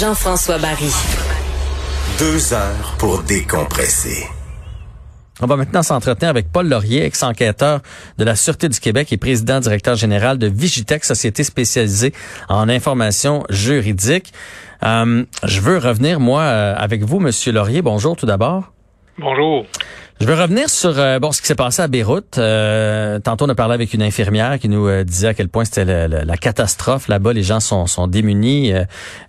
Jean-François Barry. Deux heures pour décompresser. On va maintenant s'entretenir avec Paul Laurier, ex-enquêteur de la Sûreté du Québec et président directeur général de Vigitech, société spécialisée en information juridique. Euh, je veux revenir, moi, euh, avec vous, Monsieur Laurier. Bonjour tout d'abord. Bonjour. Je veux revenir sur euh, bon ce qui s'est passé à Beyrouth. Euh, tantôt, on a parlé avec une infirmière qui nous euh, disait à quel point c'était la catastrophe là-bas. Les gens sont, sont démunis.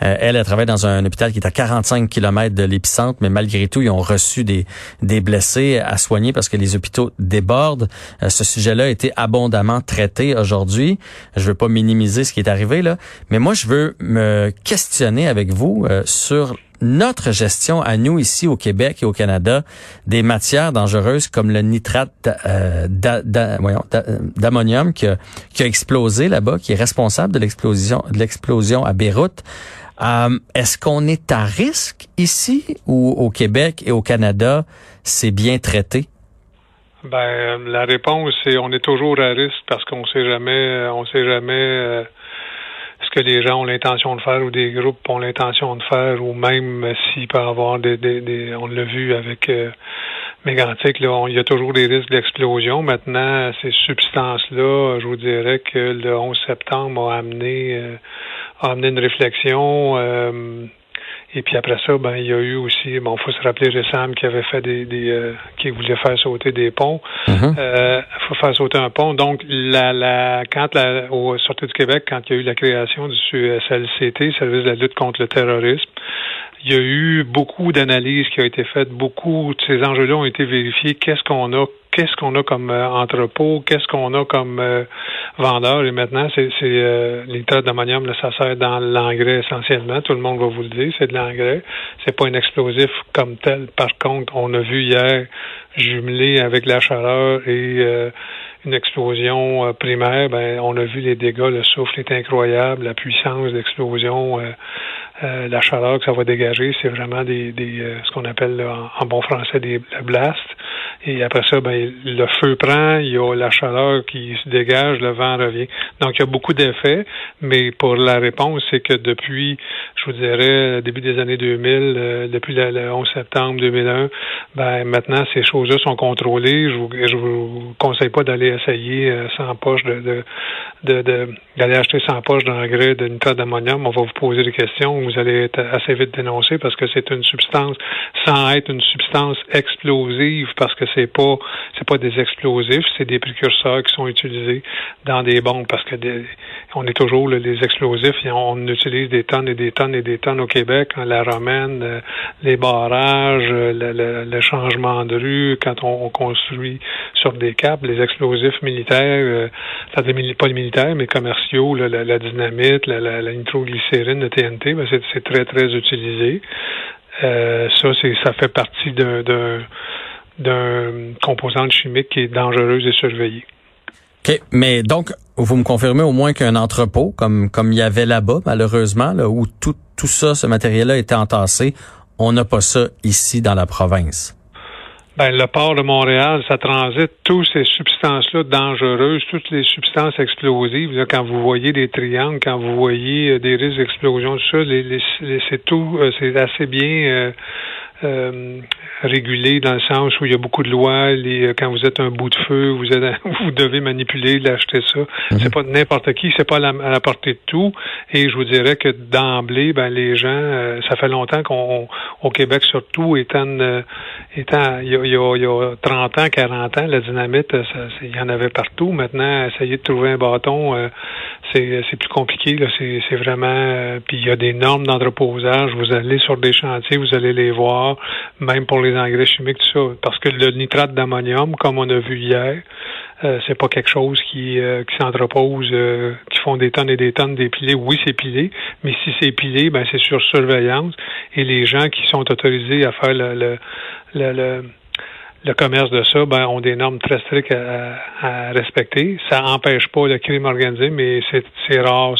elle, elle travaille dans un, hôpital qui est à 45 km de l'épicentre, mais malgré tout, ils ont reçu des, des blessés à soigner parce que les hôpitaux débordent. ce sujet-là a été abondamment traité aujourd'hui. Je veux pas minimiser ce qui est arrivé là, mais moi, je veux me questionner avec vous sur notre gestion à nous ici au Québec et au Canada des matières dangereuses comme le nitrate euh, d'ammonium qui a, explosé là-bas, qui est responsable de l'explosion de l'explosion à Beyrouth. Euh, Est-ce qu'on est à risque ici ou au Québec et au Canada, c'est bien traité? Ben la réponse c'est on est toujours à risque parce qu'on sait jamais on sait jamais euh, ce que les gens ont l'intention de faire ou des groupes ont l'intention de faire ou même s'il peut y avoir des, des, on l'a vu avec euh, Mégantic, là, il y a toujours des risques d'explosion. Maintenant, ces substances-là, je vous dirais que le 11 septembre a amené, euh, a amené une réflexion. Euh, et puis après ça, ben il y a eu aussi, bon, faut se rappeler Ressam qui avait fait des, des euh, qui voulait faire sauter des ponts. Mm faut faire sauter un pont. Donc la, la quand la au Sortie du Québec, quand il y a eu la création du SLCT, Service de la lutte contre le terrorisme, il y a eu beaucoup d'analyses qui ont été faites, beaucoup de ces enjeux-là ont été vérifiés. Qu'est-ce qu'on a, qu'est-ce qu'on a comme euh, entrepôt, qu'est-ce qu'on a comme euh, vendeur? Et maintenant, c'est, euh, d'ammonium, là, ça sert dans l'engrais essentiellement. Tout le monde va vous le dire, c'est de l'engrais. C'est pas un explosif comme tel. Par contre, on a vu hier jumelé avec la chaleur et euh, une explosion primaire, ben on a vu les dégâts, le souffle est incroyable, la puissance d'explosion euh, la chaleur que ça va dégager, c'est vraiment des, des euh, ce qu'on appelle en, bon français des blasts. Et après ça, ben, le feu prend, il y a la chaleur qui se dégage, le vent revient. Donc, il y a beaucoup d'effets, mais pour la réponse, c'est que depuis, je vous dirais, début des années 2000, euh, depuis le, 11 septembre 2001, ben, maintenant, ces choses-là sont contrôlées. Je vous, je vous conseille pas d'aller essayer sans poche de, de, de, d'aller acheter sans poche d'engrais de nitrate d'ammonium. On va vous poser des questions vous allez être assez vite dénoncé parce que c'est une substance sans être une substance explosive parce que c'est pas c'est pas des explosifs, c'est des précurseurs qui sont utilisés dans des bombes parce que on est toujours les explosifs et on utilise des tonnes et des tonnes et des tonnes au Québec, hein, la romaine, euh, les barrages, euh, le, changement de rue quand on, construit sur des câbles, les explosifs militaires, euh, pas les militaires mais commerciaux, la, dynamite, la, la, nitroglycérine, le TNT, ben c'est très, très utilisé. Ça, c'est ça fait partie d'un d'un composante chimique qui est dangereuse et surveillée. OK. Mais donc, vous me confirmez au moins qu'un entrepôt, comme comme il y avait là-bas, malheureusement, là, où tout, tout ça, ce matériel-là était entassé, on n'a pas ça ici dans la province. Ben, le port de Montréal, ça transite toutes ces substances-là dangereuses, toutes les substances explosives. Là, quand vous voyez des triangles, quand vous voyez euh, des risques d'explosion, tout ça, les, c'est tout, euh, c'est assez bien euh, euh, régulé dans le sens où il y a beaucoup de lois. Les, euh, quand vous êtes un bout de feu, vous êtes, vous devez manipuler, l'acheter ça. Mhm. C'est pas n'importe qui, c'est pas à la, portée de tout. Et je vous dirais que d'emblée, ben les gens, euh, ça fait longtemps qu'on au Québec surtout, étant, étant il y, a, il, y a, 30 ans, 40 ans, la dynamite, il y en avait partout. Maintenant, essayer de trouver un bâton, c'est, c'est plus compliqué. Là, c'est, c'est vraiment. puis il y a des normes d'entreposage. Vous allez sur des chantiers, vous allez les voir même pour les engrais chimiques, tout ça. Parce que le nitrate d'ammonium, comme on a vu hier, euh, c'est pas quelque chose qui, euh, qui s'entrepose, euh, qui font des tonnes et des tonnes d'épilés. Oui, c'est pilé, mais si c'est pilé, ben c'est sur surveillance. Et les gens qui sont autorisés à faire le, le, le, le commerce de ça, ben, ont des normes très strictes à, respecter. Ça n'empêche pas le crime organisé, mais c'est rare.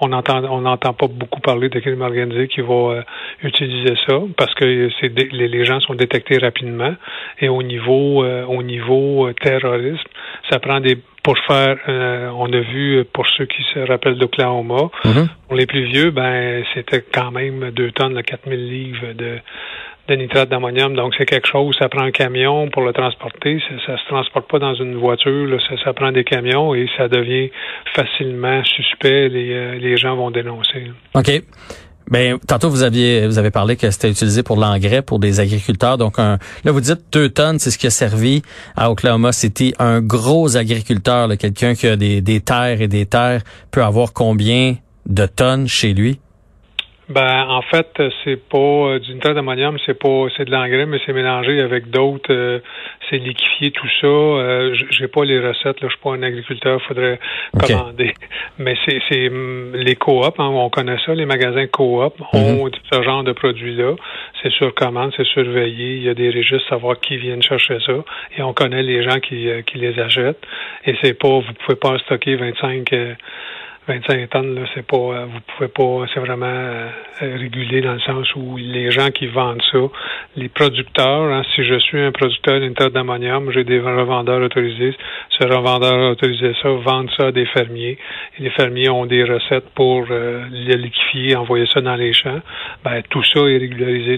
On n'entend on n'entend pas beaucoup parler de crime organisé qui va euh, utiliser ça parce que les, les, gens sont détectés rapidement. Et au niveau euh, au niveau euh, terrorisme, ça prend des pour faire, on a vu pour ceux qui se rappellent d'Oklahoma, mm-hmm. pour les plus vieux, ben c'était quand même deux tonnes, 4000 livres de de nitrate d'ammonium. Donc, c'est quelque chose, ça prend un camion pour le transporter. Ça, ne se transporte pas dans une voiture, ça, prend des camions et ça devient facilement suspect. Les, euh, les gens vont dénoncer. OK. Ben, tantôt vous aviez vous avez parlé que c'était utilisé pour l'engrais pour des agriculteurs. Donc là vous dites deux tonnes, c'est ce qui a servi à Oklahoma City. Un gros agriculteur, quelqu'un qui a des, des terres et des terres, peut avoir combien de tonnes chez lui? Ben, en fait, c'est pas euh, du nitrate d'ammonium, c'est pas c'est de l'engrais, mais c'est mélangé avec d'autres. Euh, c'est liquéfié tout ça. Euh, J'ai pas les recettes, là, je suis pas un agriculteur, faudrait commander. Mais c'est c'est mm, les coop, hein, on connaît ça, les magasins coop ont mhm. ce genre de produits-là. C'est sur commande, c'est surveillé. Il y a des registres savoir qui viennent chercher ça. Et on connaît les gens qui, euh, qui les achètent. Et c'est pas, vous pouvez pas stocker 25 25 tonnes, là, c'est pas, euh, vous pouvez pas, c'est vraiment euh, régulé dans le sens où les gens qui vendent ça, les producteurs, hein, si je suis un producteur d'une tonne d'ammonium, j'ai des revendeurs autorisés, ce revendeur autorisé ça, vendre ça à des fermiers, et les fermiers ont des recettes pour euh, les liquifier, envoyer ça dans les champs. Ben, tout ça est régularisé.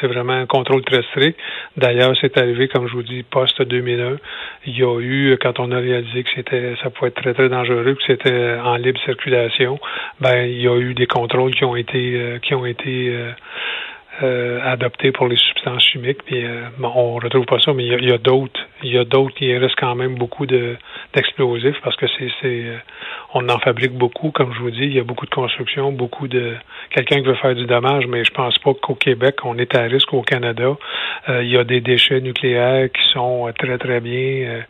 c'est vraiment un contrôle très strict. D'ailleurs, c'est arrivé, comme je vous dis, post 2001, il y a eu, quand on a réalisé que c'était, ça pouvait être très, très dangereux, que c'était en libre circulation, ben il y a eu des contrôles qui ont été euh, qui ont été euh, euh, pour les substances chimiques. Puis bon, on retrouve pas ça, mais il y a, d'autres. Il y a d'autres qui restent quand même beaucoup de d'explosifs parce que c'est c'est on en fabrique beaucoup, comme je vous dis. Il y a beaucoup de construction, beaucoup de quelqu'un qui veut faire du dommage, mais je pense pas qu'au Québec, on est à risque au Canada. il y a des déchets nucléaires qui sont très très bien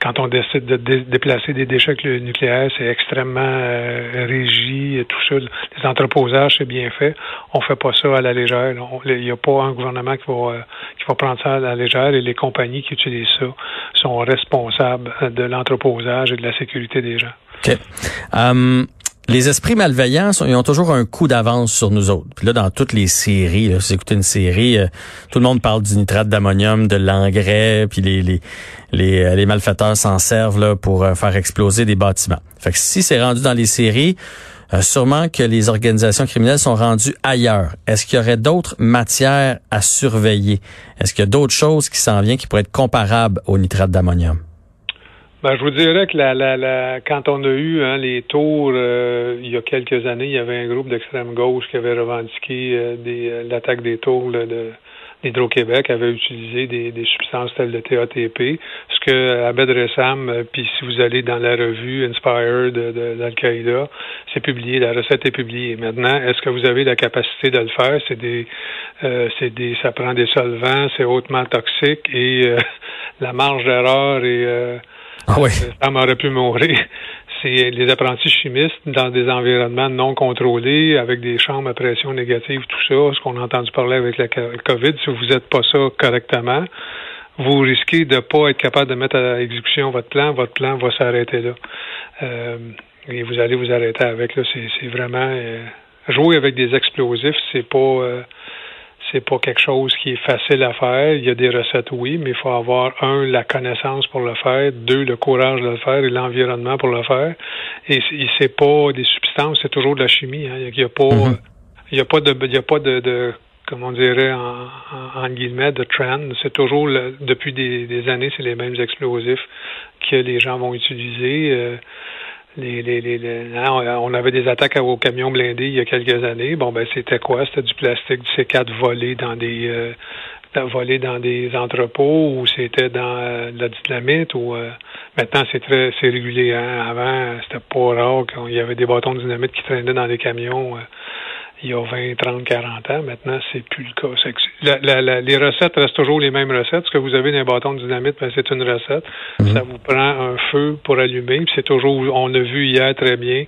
quand on décide de déplacer des déchets nucléaires, c'est extrêmement euh, régi tout ça. Les entreposages, c'est bien fait. On fait pas ça à la légère. Il n'y a pas un gouvernement qui va, euh, qui va prendre ça à la légère et les compagnies qui utilisent ça sont responsables de l'entreposage et de la sécurité des gens. OK. Um, les esprits malveillants, ils ont toujours un coup d'avance sur nous autres. Puis là, dans toutes les séries, là, si vous écoutez une série, euh, tout le monde parle du nitrate d'ammonium, de l'engrais, puis les, les, les, euh, malfaiteurs s'en servent là, pour euh, faire exploser des bâtiments. Fait que si c'est rendu dans les séries, sûrement que les organisations criminelles sont rendues ailleurs. Est-ce qu'il y aurait d'autres matières à surveiller? Est-ce qu'il y a d'autres choses qui s'en viennent qui pourraient être comparables au nitrate d'ammonium? Ben, je vous dirais que la, la, la, quand on a eu hein, les tours, euh, il y a quelques années, il y avait un groupe d'extrême gauche qui avait revendiqué euh, euh, l'attaque des tours de l'Hydro-Québec, avait utilisé des, des, substances telles le TATP. Ce que Abed Ressam, puis si vous allez dans la revue Inspired de, d'Al-Qaïda, c'est publié, la recette est publiée. Maintenant, est-ce que vous avez la capacité de le faire? C'est des, c'est des, ça prend des solvants, c'est hautement toxique et la marge d'erreur est ah oui. Ça m'aurait pu mourir. C'est les apprentis chimistes dans des environnements non contrôlés, avec des chambres à pression négative, tout ça, ce qu'on a entendu parler avec la COVID. Si vous n'êtes pas ça correctement, vous risquez de ne pas être capable de mettre à exécution votre plan. Votre plan va s'arrêter là. Euh, et vous allez vous arrêter avec. Là, c'est vraiment euh, jouer avec des explosifs, c'est pas euh, c'est pas quelque chose qui est facile à faire. Il y a des recettes, oui, mais il faut avoir, un, la connaissance pour le faire, deux, le courage de le faire et l'environnement pour le faire. Et c'est pas des substances, c'est toujours de la chimie. Hein. Il n'y a pas, mm-hmm. il y a pas de, il y a pas de, de comme on dirait en, en, guillemets, de trend. C'est toujours, depuis des, des années, c'est les mêmes explosifs que les gens vont utiliser. Euh, les, hein, on avait des attaques au camion blindé il y a quelques années. Bon, ben c'était quoi? C'était du plastique, du C4 volé dans des euh, volé dans des entrepôts ou c'était dans euh, la dynamite ou euh, maintenant c'est très c'est régulier. Hein? Avant, c'était pas rare qu'il y avait des bâtons de dynamite qui traînaient dans des camions il y a 20, 30, 40 ans. Maintenant, c'est plus le cas. les recettes restent toujours les mêmes recettes. Ce que vous avez dans les bâtons de dynamite, ben, c'est une recette. Mhm. Ça vous prend un feu pour allumer. C'est toujours, on a vu hier très bien,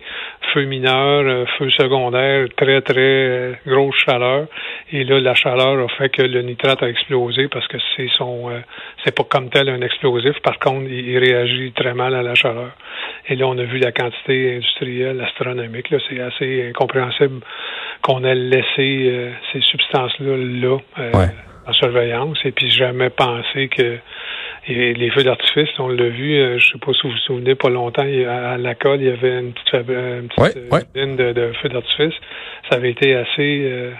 feu mineur, euh, feu secondaire, très, très euh, grosse chaleur. Et là, la chaleur a fait que le nitrate a explosé parce que c'est son, euh, c'est pas comme tel un explosif. Par contre, il, réagit très mal à la chaleur. Et là, on a vu la quantité industrielle astronomique. Là, c'est assez incompréhensible qu'on ait laissé ces substances-là là, en surveillance. Et puis, jamais pensé que et les feux d'artifice, on l'a vu, je euh, je sais pas si vous vous souvenez, pas longtemps, à la colle, il y avait une petite, une petite euh, de, feux d'artifice. Ça avait été assez... Euh,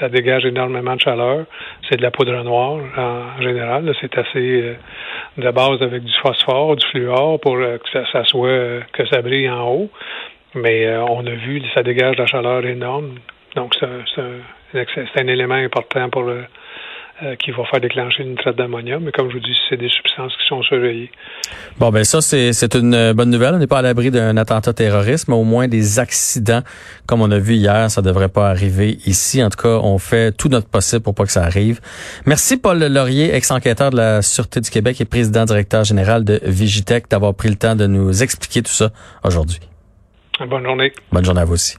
ça dégage énormément de chaleur. C'est de la poudre noire en général. C'est assez de base avec du phosphore, du fluor pour que ça, soit que ça brille en haut. Mais on a vu, ça dégage de la chaleur énorme. Donc c'est un élément important pour le, euh, qui va faire déclencher une traite d'ammonium. Mais comme je vous dis, c'est des substances qui sont surveillées. Bon, ben ça, c'est une bonne nouvelle. On n'est pas à l'abri d'un attentat terroriste, mais au moins des accidents, comme on a vu hier, ça devrait pas arriver ici. En tout cas, on fait tout notre possible pour pas que ça arrive. Merci, Paul Laurier, ex-enquêteur de la Sûreté du Québec et président directeur général de Vigitech, d'avoir pris le temps de nous expliquer tout ça aujourd'hui. Bonne journée. Bonne journée à vous aussi.